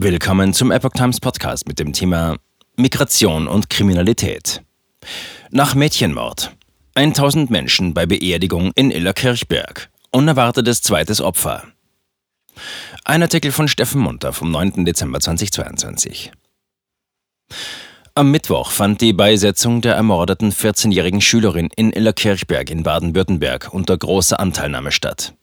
Willkommen zum Epoch Times Podcast mit dem Thema Migration und Kriminalität. Nach Mädchenmord. 1000 Menschen bei Beerdigung in Illerkirchberg. Unerwartetes zweites Opfer. Ein Artikel von Steffen Munter vom 9. Dezember 2022. Am Mittwoch fand die Beisetzung der ermordeten 14-jährigen Schülerin in Illerkirchberg in Baden-Württemberg unter großer Anteilnahme statt.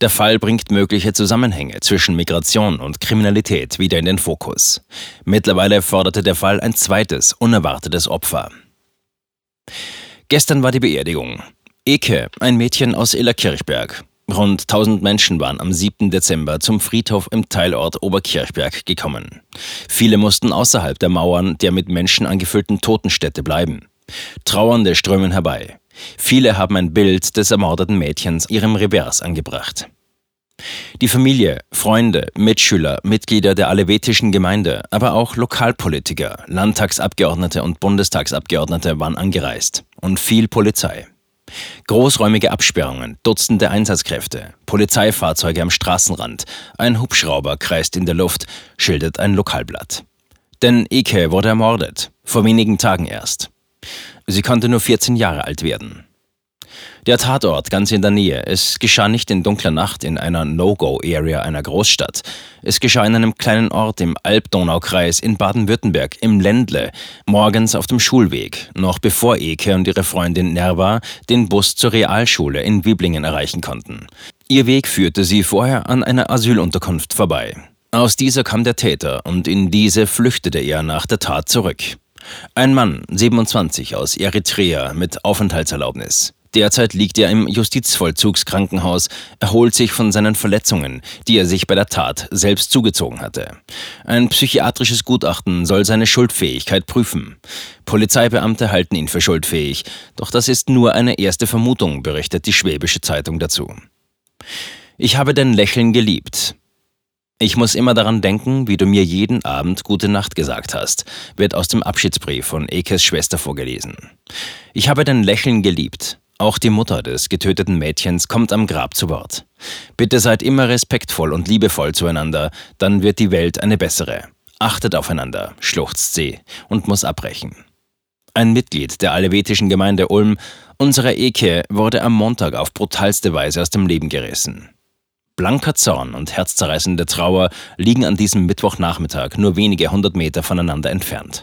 Der Fall bringt mögliche Zusammenhänge zwischen Migration und Kriminalität wieder in den Fokus. Mittlerweile forderte der Fall ein zweites, unerwartetes Opfer. Gestern war die Beerdigung. Eke, ein Mädchen aus Illerkirchberg, Rund 1000 Menschen waren am 7. Dezember zum Friedhof im Teilort Oberkirchberg gekommen. Viele mussten außerhalb der Mauern der mit Menschen angefüllten Totenstätte bleiben. Trauernde strömen herbei. Viele haben ein Bild des ermordeten Mädchens ihrem Revers angebracht. Die Familie, Freunde, Mitschüler, Mitglieder der alevetischen Gemeinde, aber auch Lokalpolitiker, Landtagsabgeordnete und Bundestagsabgeordnete waren angereist und viel Polizei. Großräumige Absperrungen, Dutzende Einsatzkräfte, Polizeifahrzeuge am Straßenrand, ein Hubschrauber kreist in der Luft, schildert ein Lokalblatt. Denn Ike wurde ermordet, vor wenigen Tagen erst. Sie konnte nur 14 Jahre alt werden. Der Tatort ganz in der Nähe. Es geschah nicht in dunkler Nacht in einer No-Go-Area einer Großstadt. Es geschah in einem kleinen Ort im Alb-Donau-Kreis in Baden-Württemberg, im Ländle, morgens auf dem Schulweg, noch bevor Eke und ihre Freundin Nerva den Bus zur Realschule in Wiblingen erreichen konnten. Ihr Weg führte sie vorher an einer Asylunterkunft vorbei. Aus dieser kam der Täter und in diese flüchtete er nach der Tat zurück. Ein Mann, 27, aus Eritrea mit Aufenthaltserlaubnis. Derzeit liegt er im Justizvollzugskrankenhaus, erholt sich von seinen Verletzungen, die er sich bei der Tat selbst zugezogen hatte. Ein psychiatrisches Gutachten soll seine Schuldfähigkeit prüfen. Polizeibeamte halten ihn für schuldfähig, doch das ist nur eine erste Vermutung, berichtet die Schwäbische Zeitung dazu. Ich habe dein Lächeln geliebt. Ich muss immer daran denken, wie du mir jeden Abend Gute Nacht gesagt hast, wird aus dem Abschiedsbrief von Ekes Schwester vorgelesen. Ich habe dein Lächeln geliebt. Auch die Mutter des getöteten Mädchens kommt am Grab zu Wort. Bitte seid immer respektvoll und liebevoll zueinander, dann wird die Welt eine bessere. Achtet aufeinander, schluchzt sie und muss abbrechen. Ein Mitglied der alevetischen Gemeinde Ulm, unserer Eke, wurde am Montag auf brutalste Weise aus dem Leben gerissen. Blanker Zorn und herzzerreißende Trauer liegen an diesem Mittwochnachmittag nur wenige hundert Meter voneinander entfernt,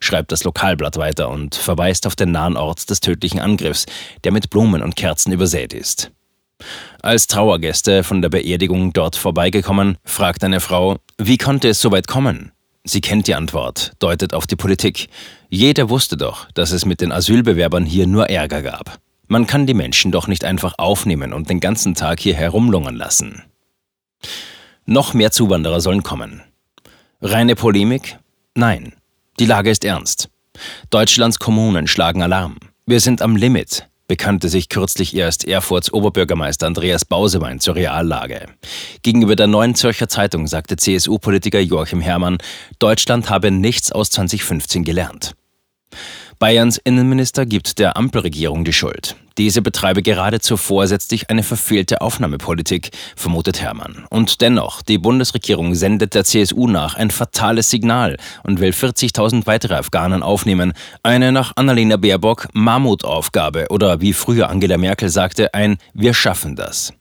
schreibt das Lokalblatt weiter und verweist auf den nahen Ort des tödlichen Angriffs, der mit Blumen und Kerzen übersät ist. Als Trauergäste von der Beerdigung dort vorbeigekommen, fragt eine Frau, wie konnte es so weit kommen? Sie kennt die Antwort, deutet auf die Politik. Jeder wusste doch, dass es mit den Asylbewerbern hier nur Ärger gab. Man kann die Menschen doch nicht einfach aufnehmen und den ganzen Tag hier herumlungern lassen. Noch mehr Zuwanderer sollen kommen. Reine Polemik? Nein. Die Lage ist ernst. Deutschlands Kommunen schlagen Alarm. Wir sind am Limit, bekannte sich kürzlich erst Erfurts Oberbürgermeister Andreas Bausewein zur Reallage. Gegenüber der Neuen Zürcher Zeitung sagte CSU-Politiker Joachim Herrmann, Deutschland habe nichts aus 2015 gelernt. Bayerns Innenminister gibt der Ampelregierung die Schuld. Diese betreibe geradezu vorsätzlich eine verfehlte Aufnahmepolitik, vermutet Hermann. Und dennoch, die Bundesregierung sendet der CSU nach ein fatales Signal und will 40.000 weitere Afghanen aufnehmen. Eine nach Annalena Baerbock Mammutaufgabe oder wie früher Angela Merkel sagte, ein Wir schaffen das.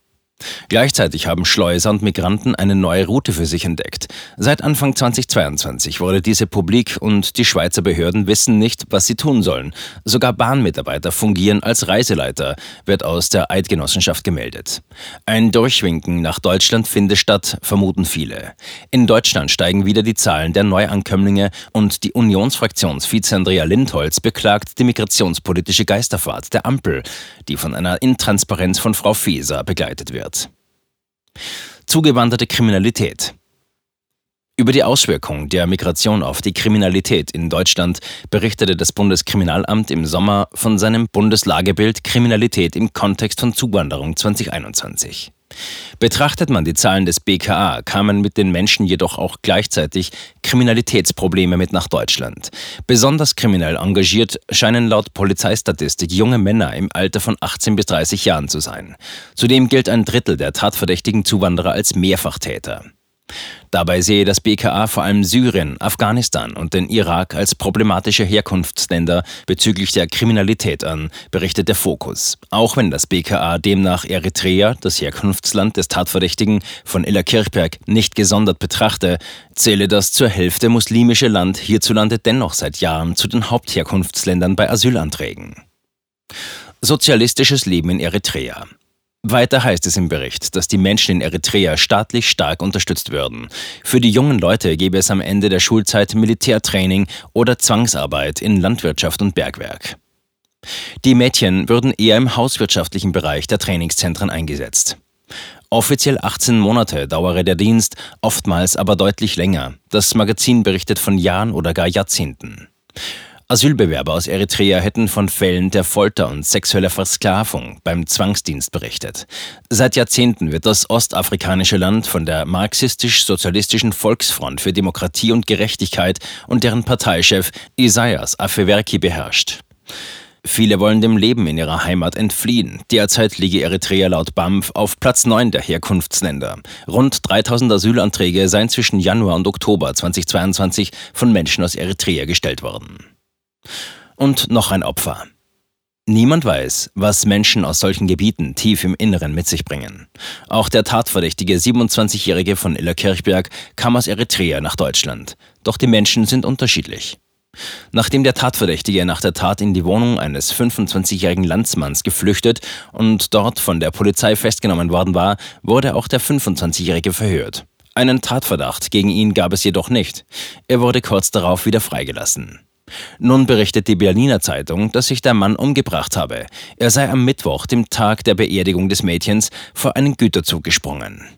Gleichzeitig haben Schleuser und Migranten eine neue Route für sich entdeckt. Seit Anfang 2022 wurde diese publik und die Schweizer Behörden wissen nicht, was sie tun sollen. Sogar Bahnmitarbeiter fungieren als Reiseleiter, wird aus der Eidgenossenschaft gemeldet. Ein Durchwinken nach Deutschland finde statt, vermuten viele. In Deutschland steigen wieder die Zahlen der Neuankömmlinge und die Unionsfraktionsvize Andrea Lindholz beklagt die migrationspolitische Geisterfahrt der Ampel, die von einer Intransparenz von Frau Faeser begleitet wird wird. Zugewanderte Kriminalität. Über die Auswirkungen der Migration auf die Kriminalität in Deutschland berichtete das Bundeskriminalamt im Sommer von seinem Bundeslagebild Kriminalität im Kontext von Zuwanderung 2021. Betrachtet man die Zahlen des BKA, kamen mit den Menschen jedoch auch gleichzeitig Kriminalitätsprobleme mit nach Deutschland. Besonders kriminell engagiert scheinen laut Polizeistatistik junge Männer im Alter von 18 bis 30 Jahren zu sein. Zudem gilt ein Drittel der tatverdächtigen Zuwanderer als Mehrfachtäter. Dabei sehe das BKA vor allem Syrien, Afghanistan und den Irak als problematische Herkunftsländer bezüglich der Kriminalität an, berichtet der Fokus. Auch wenn das BKA demnach Eritrea, das Herkunftsland des Tatverdächtigen von Ella Kirchberg, nicht gesondert betrachte, zähle das zur Hälfte muslimische Land hierzulande dennoch seit Jahren zu den Hauptherkunftsländern bei Asylanträgen. Sozialistisches Leben in Eritrea. Weiter heißt es im Bericht, dass die Menschen in Eritrea staatlich stark unterstützt würden. Für die jungen Leute gäbe es am Ende der Schulzeit Militärtraining oder Zwangsarbeit in Landwirtschaft und Bergwerk. Die Mädchen würden eher im hauswirtschaftlichen Bereich der Trainingszentren eingesetzt. Offiziell 18 Monate dauere der Dienst, oftmals aber deutlich länger. Das Magazin berichtet von Jahren oder gar Jahrzehnten. Asylbewerber aus Eritrea hätten von Fällen der Folter und sexueller Versklavung beim Zwangsdienst berichtet. Seit Jahrzehnten wird das ostafrikanische Land von der marxistisch-sozialistischen Volksfront für Demokratie und Gerechtigkeit und deren Parteichef Isaias Afewerki beherrscht. Viele wollen dem Leben in ihrer Heimat entfliehen. Derzeit liege Eritrea laut BAMF auf Platz 9 der Herkunftsländer. Rund 3000 Asylanträge seien zwischen Januar und Oktober 2022 von Menschen aus Eritrea gestellt worden. Und noch ein Opfer. Niemand weiß, was Menschen aus solchen Gebieten tief im Inneren mit sich bringen. Auch der tatverdächtige 27-Jährige von Illerkirchberg kam aus Eritrea nach Deutschland. Doch die Menschen sind unterschiedlich. Nachdem der Tatverdächtige nach der Tat in die Wohnung eines 25-jährigen Landsmanns geflüchtet und dort von der Polizei festgenommen worden war, wurde auch der 25-jährige verhört. Einen Tatverdacht gegen ihn gab es jedoch nicht. Er wurde kurz darauf wieder freigelassen. Nun berichtet die Berliner Zeitung, dass sich der Mann umgebracht habe. Er sei am Mittwoch, dem Tag der Beerdigung des Mädchens, vor einen Güterzug gesprungen.